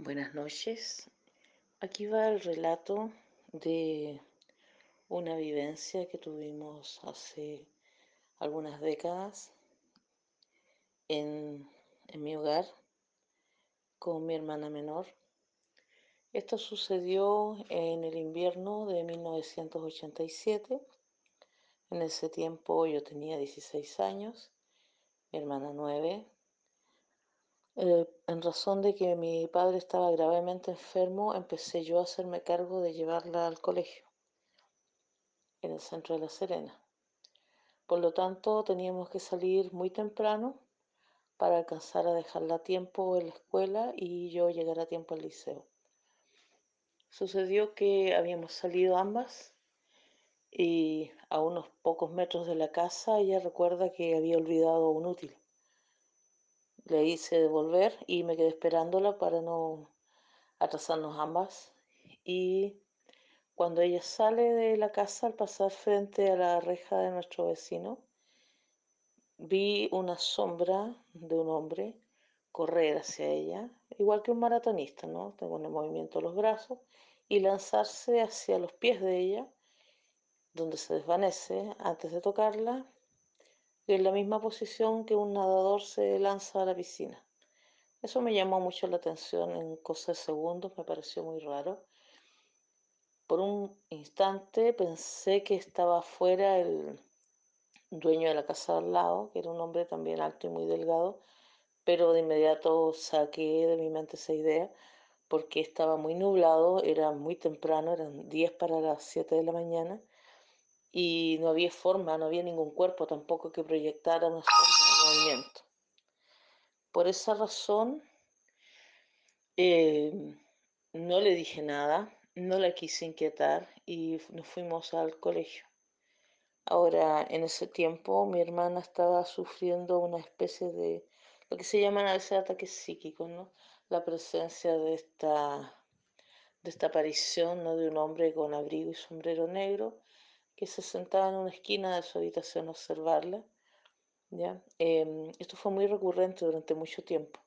Buenas noches. Aquí va el relato de una vivencia que tuvimos hace algunas décadas en, en, mi hogar con mi hermana menor. Esto sucedió en el invierno de 1987. En ese tiempo yo tenía 16 años, mi hermana 9 eh, en razón de que mi padre estaba gravemente enfermo, empecé yo a hacerme cargo de llevarla al colegio en el centro de La Serena. Por lo tanto, teníamos que salir muy temprano para alcanzar a dejarla a tiempo en la escuela y yo llegar a tiempo al liceo. Sucedió que habíamos salido ambas y a unos pocos metros de la casa ella recuerda que había olvidado un útil le hice devolver y me quedé esperándola para no atrasarnos ambas. Y cuando ella sale de la casa al pasar frente a la reja de nuestro vecino, vi una sombra de un hombre correr hacia ella, igual que un maratonista, ¿no? Tengo el movimiento de los brazos, y lanzarse hacia los pies de ella, donde se desvanece antes de tocarla en la misma posición que un nadador se lanza a la piscina. Eso me llamó mucho la atención en cosas de segundos, me pareció muy raro. Por un instante pensé que estaba afuera el dueño de la casa al lado, que era un hombre también alto y muy delgado, pero de inmediato saqué de mi mente esa idea porque estaba muy nublado, era muy temprano, eran 10 para las 7 de la mañana y no había forma, no había ningún cuerpo tampoco que proyectara una movimiento. Por esa razón, eh, no le dije nada, no la quise inquietar y nos fuimos al colegio. Ahora, en ese tiempo, mi hermana estaba sufriendo una especie de lo que se llaman a veces ataques psíquicos, ¿no? La presencia de esta, de esta aparición ¿no? de un hombre con abrigo y sombrero negro que se sentaba en una esquina de su habitación a observarla. ¿ya? Eh, esto fue muy recurrente durante mucho tiempo.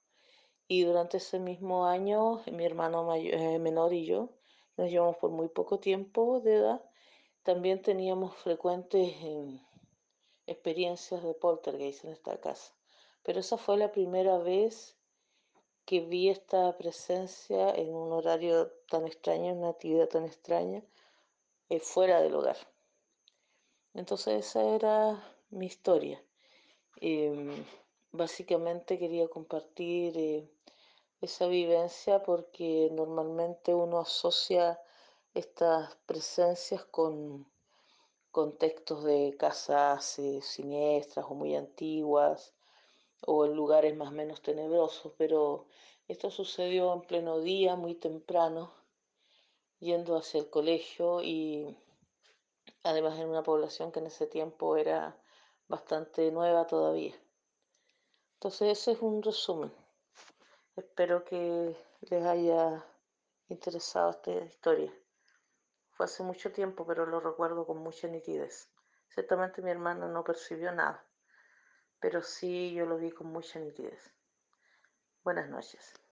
Y durante ese mismo año, mi hermano mayor, eh, menor y yo, nos llevamos por muy poco tiempo de edad, también teníamos frecuentes eh, experiencias de poltergeist en esta casa. Pero esa fue la primera vez que vi esta presencia en un horario tan extraño, en una actividad tan extraña, eh, fuera del hogar. Entonces esa era mi historia. Eh, básicamente quería compartir eh, esa vivencia porque normalmente uno asocia estas presencias con contextos de casas eh, siniestras o muy antiguas o en lugares más o menos tenebrosos, pero esto sucedió en pleno día, muy temprano, yendo hacia el colegio y además en una población que en ese tiempo era bastante nueva todavía. Entonces ese es un resumen. Espero que les haya interesado esta historia. Fue hace mucho tiempo, pero lo recuerdo con mucha nitidez. Ciertamente mi hermana no percibió nada, pero sí yo lo vi con mucha nitidez. Buenas noches.